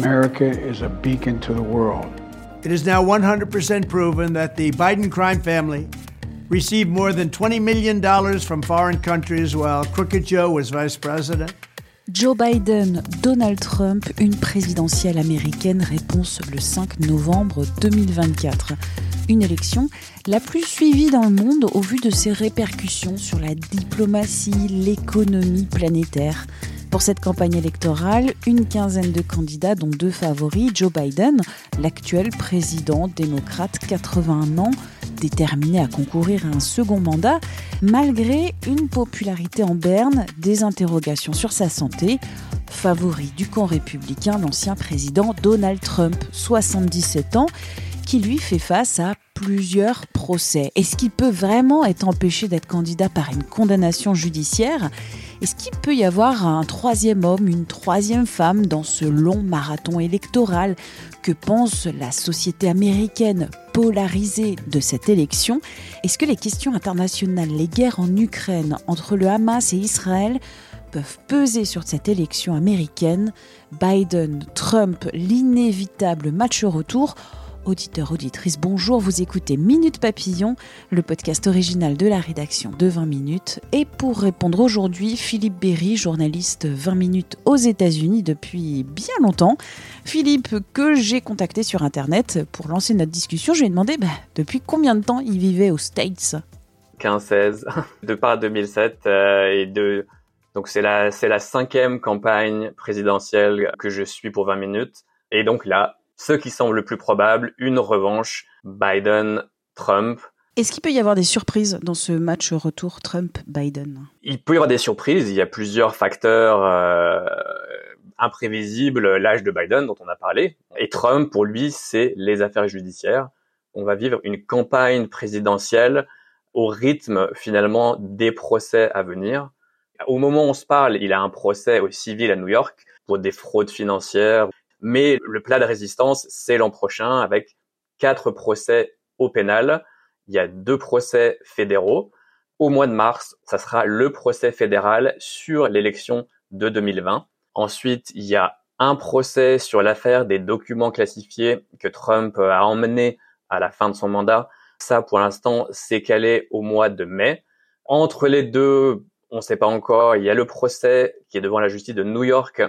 America is a beacon to the world. It is now 100% proven that the Biden crime family received more than $20 million from foreign countries while Crooked Joe was vice president. Joe Biden, Donald Trump, une présidentielle américaine réponse le 5 novembre 2024. Une élection la plus suivie dans le monde au vu de ses répercussions sur la diplomatie, l'économie planétaire. Pour cette campagne électorale, une quinzaine de candidats, dont deux favoris, Joe Biden, l'actuel président démocrate 81 ans, déterminé à concourir à un second mandat, malgré une popularité en berne, des interrogations sur sa santé, favori du camp républicain, l'ancien président Donald Trump, 77 ans, qui lui fait face à plusieurs procès. Est-ce qu'il peut vraiment être empêché d'être candidat par une condamnation judiciaire? Est-ce qu'il peut y avoir un troisième homme, une troisième femme dans ce long marathon électoral Que pense la société américaine polarisée de cette élection Est-ce que les questions internationales, les guerres en Ukraine entre le Hamas et Israël peuvent peser sur cette élection américaine Biden, Trump, l'inévitable match retour Auditeurs, auditrices, bonjour, vous écoutez Minute Papillon, le podcast original de la rédaction de 20 minutes. Et pour répondre aujourd'hui, Philippe Berry, journaliste 20 minutes aux États-Unis depuis bien longtemps. Philippe, que j'ai contacté sur Internet pour lancer notre discussion, je lui ai demandé bah, depuis combien de temps il vivait aux States? 15-16, de part 2007 euh, et de... Donc c'est la, c'est la cinquième campagne présidentielle que je suis pour 20 minutes. Et donc là, ce qui semble le plus probable, une revanche Biden-Trump. Est-ce qu'il peut y avoir des surprises dans ce match retour Trump-Biden? Il peut y avoir des surprises. Il y a plusieurs facteurs euh, imprévisibles. L'âge de Biden, dont on a parlé. Et Trump, pour lui, c'est les affaires judiciaires. On va vivre une campagne présidentielle au rythme finalement des procès à venir. Au moment où on se parle, il a un procès au civil à New York pour des fraudes financières, mais le plat de résistance, c'est l'an prochain avec quatre procès au pénal. Il y a deux procès fédéraux. Au mois de mars, ça sera le procès fédéral sur l'élection de 2020. Ensuite, il y a un procès sur l'affaire des documents classifiés que Trump a emmené à la fin de son mandat. Ça, pour l'instant, c'est calé au mois de mai. Entre les deux, on ne sait pas encore. Il y a le procès qui est devant la justice de New York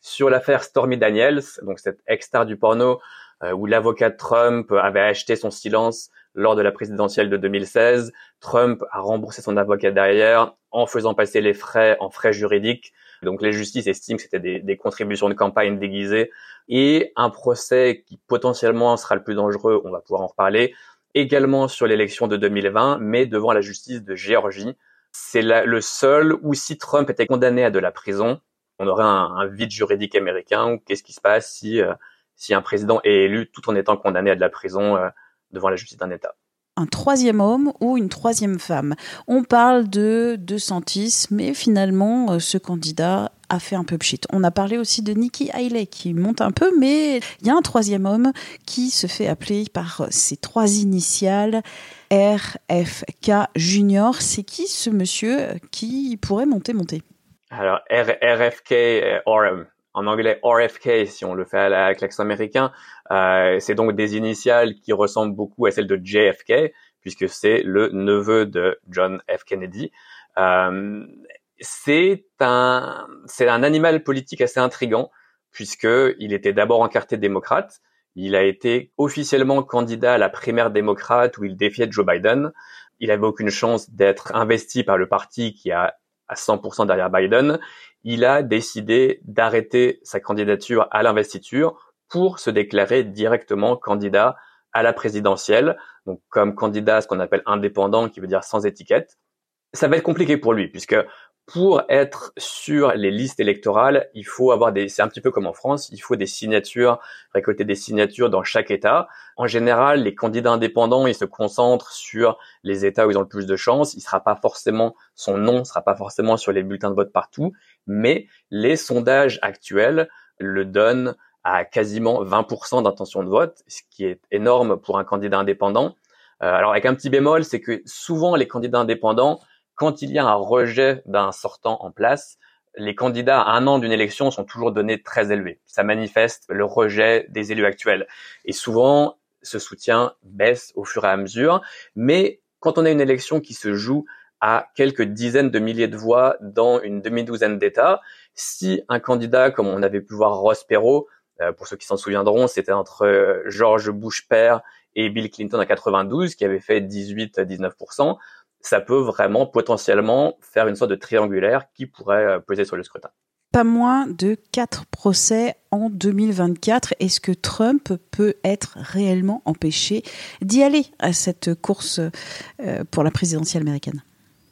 sur l'affaire Stormy Daniels, donc cette ex-star du porno, euh, où l'avocat Trump avait acheté son silence lors de la présidentielle de 2016. Trump a remboursé son avocat derrière en faisant passer les frais en frais juridiques. Donc les justices estiment que c'était des, des, contributions de campagne déguisées et un procès qui potentiellement sera le plus dangereux, on va pouvoir en reparler, également sur l'élection de 2020, mais devant la justice de Géorgie. C'est le seul où si Trump était condamné à de la prison, on aurait un, vide juridique américain. Qu'est-ce qui se passe si, euh, si un président est élu tout en étant condamné à de la prison euh, devant la justice d'un État? Un troisième homme ou une troisième femme? On parle de De Santis, mais finalement, euh, ce candidat a fait un peu pchit. On a parlé aussi de Nikki Haley qui monte un peu, mais il y a un troisième homme qui se fait appeler par ses trois initiales RFK Junior. C'est qui ce monsieur qui pourrait monter, monter? Alors RFK, euh, or, en anglais RFK si on le fait avec l'accent américain, euh, c'est donc des initiales qui ressemblent beaucoup à celles de JFK puisque c'est le neveu de John F. Kennedy. Euh, c'est un c'est un animal politique assez intrigant puisque il était d'abord encarté démocrate. Il a été officiellement candidat à la primaire démocrate où il défiait Joe Biden. Il avait aucune chance d'être investi par le parti qui a à 100% derrière Biden, il a décidé d'arrêter sa candidature à l'investiture pour se déclarer directement candidat à la présidentielle, donc comme candidat à ce qu'on appelle indépendant, qui veut dire sans étiquette. Ça va être compliqué pour lui, puisque pour être sur les listes électorales, il faut avoir des, c'est un petit peu comme en France, il faut des signatures, récolter des signatures dans chaque État. En général, les candidats indépendants, ils se concentrent sur les États où ils ont le plus de chances. Il sera pas forcément, son nom sera pas forcément sur les bulletins de vote partout, mais les sondages actuels le donnent à quasiment 20% d'intention de vote, ce qui est énorme pour un candidat indépendant. Euh, alors avec un petit bémol, c'est que souvent les candidats indépendants quand il y a un rejet d'un sortant en place, les candidats à un an d'une élection sont toujours donnés très élevés. Ça manifeste le rejet des élus actuels. Et souvent, ce soutien baisse au fur et à mesure. Mais quand on a une élection qui se joue à quelques dizaines de milliers de voix dans une demi-douzaine d'États, si un candidat, comme on avait pu voir Ross Perot, euh, pour ceux qui s'en souviendront, c'était entre euh, George Bush père et Bill Clinton en 92, qui avait fait 18-19%, ça peut vraiment potentiellement faire une sorte de triangulaire qui pourrait euh, peser sur le scrutin. Pas moins de quatre procès en 2024. Est-ce que Trump peut être réellement empêché d'y aller à cette course euh, pour la présidentielle américaine?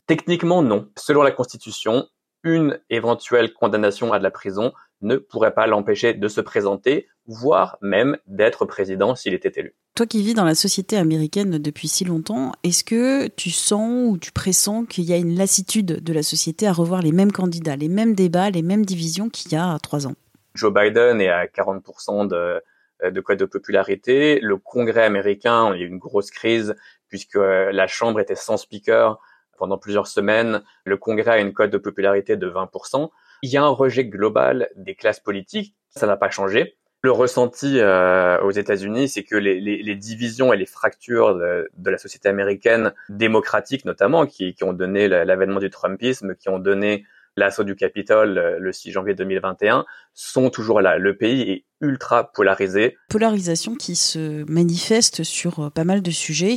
Techniquement, non. Selon la Constitution, une éventuelle condamnation à de la prison ne pourrait pas l'empêcher de se présenter, voire même d'être président s'il était élu. Toi qui vis dans la société américaine depuis si longtemps, est-ce que tu sens ou tu pressens qu'il y a une lassitude de la société à revoir les mêmes candidats, les mêmes débats, les mêmes divisions qu'il y a trois ans? Joe Biden est à 40% de, de code de popularité. Le Congrès américain, il y a eu une grosse crise puisque la Chambre était sans speaker pendant plusieurs semaines. Le Congrès a une cote de popularité de 20%. Il y a un rejet global des classes politiques, ça n'a pas changé. Le ressenti euh, aux États-Unis, c'est que les, divisions et les fractures de, la société américaine démocratique notamment, qui ont donné l'avènement du Trumpisme, qui ont donné l'assaut du Capitole euh, le 6 janvier 2021 sont toujours là. Le pays est ultra polarisé. Polarisation qui se manifeste sur euh, pas mal de sujets,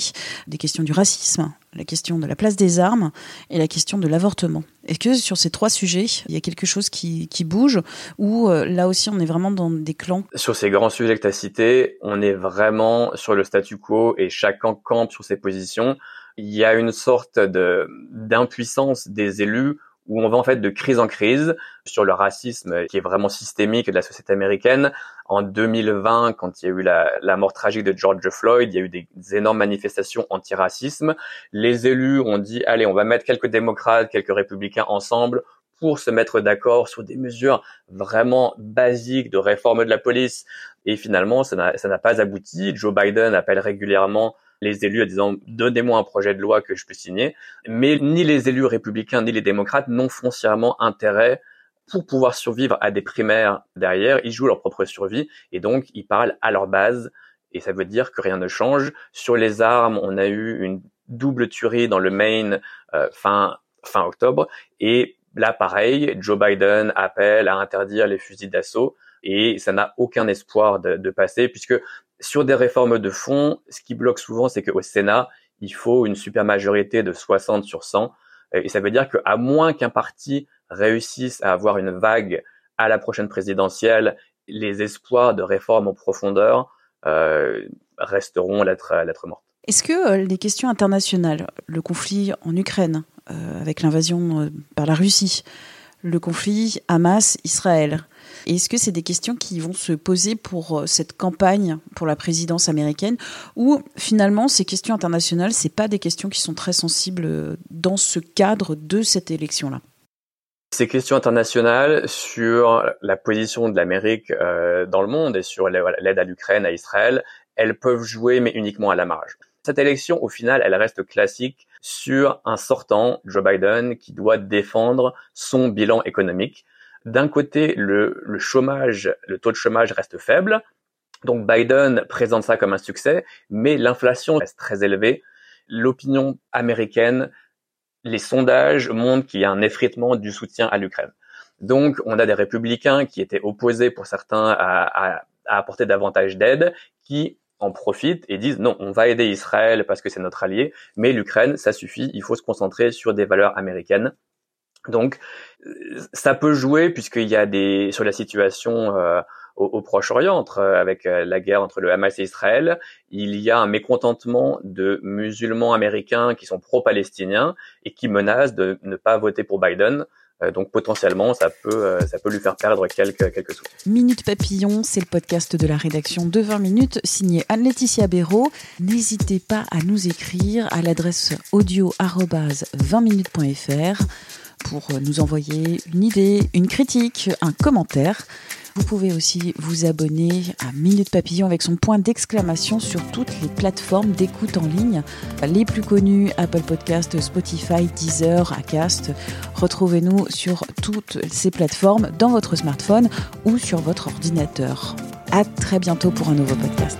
des questions du racisme, la question de la place des armes et la question de l'avortement. Est-ce que sur ces trois sujets, il y a quelque chose qui, qui bouge ou euh, là aussi on est vraiment dans des clans? Sur ces grands sujets que tu as cités, on est vraiment sur le statu quo et chacun campe sur ses positions. Il y a une sorte de d'impuissance des élus où on va en fait de crise en crise sur le racisme qui est vraiment systémique de la société américaine. En 2020, quand il y a eu la, mort tragique de George Floyd, il y a eu des, énormes manifestations anti-racisme. Les élus ont dit, allez, on va mettre quelques démocrates, quelques républicains ensemble pour se mettre d'accord sur des mesures vraiment basiques de réforme de la police. Et finalement, ça n'a pas abouti. Joe Biden appelle régulièrement les élus en disant donnez-moi un projet de loi que je peux signer. Mais ni les élus républicains ni les démocrates n'ont foncièrement intérêt pour pouvoir survivre à des primaires derrière. Ils jouent leur propre survie et donc ils parlent à leur base. Et ça veut dire que rien ne change. Sur les armes, on a eu une double tuerie dans le Maine euh, fin fin octobre. Et là, pareil, Joe Biden appelle à interdire les fusils d'assaut et ça n'a aucun espoir de, de, passer puisque sur des réformes de fond, ce qui bloque souvent, c'est qu'au Sénat, il faut une super majorité de 60 sur 100. Et ça veut dire qu'à moins qu'un parti réussisse à avoir une vague à la prochaine présidentielle, les espoirs de réforme en profondeur euh, resteront lettre, lettre morte. Est-ce que euh, les questions internationales, le conflit en Ukraine, euh, avec l'invasion par la Russie, le conflit Hamas-Israël, est-ce que c'est des questions qui vont se poser pour euh, cette campagne pour la présidence américaine ou finalement ces questions internationales, c'est pas des questions qui sont très sensibles euh, dans ce cadre de cette élection-là? Ces questions internationales sur la position de l'Amérique euh, dans le monde et sur l'aide à l'Ukraine, à Israël, elles peuvent jouer, mais uniquement à la marge. Cette élection, au final, elle reste classique sur un sortant, Joe Biden, qui doit défendre son bilan économique. D'un côté, le, chômage, le taux de chômage reste faible. Donc Biden présente ça comme un succès, mais l'inflation reste très élevée. L'opinion américaine, les sondages montrent qu'il y a un effritement du soutien à l'Ukraine. Donc on a des républicains qui étaient opposés pour certains à, à apporter davantage d'aide, qui en profitent et disent non, on va aider Israël parce que c'est notre allié, mais l'Ukraine, ça suffit, il faut se concentrer sur des valeurs américaines. Donc, ça peut jouer puisqu'il y a des sur la situation euh, au, Proche-Orient avec euh, la guerre entre le Hamas et Israël, il y a un mécontentement de musulmans américains qui sont pro-palestiniens et qui menacent de ne pas voter pour Biden Euh, donc potentiellement, ça peut, euh, ça peut lui faire perdre quelques, quelques sous. Minute Papillon, c'est le podcast de la rédaction de 20 minutes, signé Anne-Laetitia Béraud. N'hésitez pas à nous écrire à l'adresse audio 20minutes.fr pour nous envoyer une idée, une critique, un commentaire. Vous pouvez aussi vous abonner à Minute Papillon avec son point d'exclamation sur toutes les plateformes d'écoute en ligne, les plus connues Apple Podcast, Spotify, Deezer, Acast. Retrouvez-nous sur toutes ces plateformes dans votre smartphone ou sur votre ordinateur. À très bientôt pour un nouveau podcast.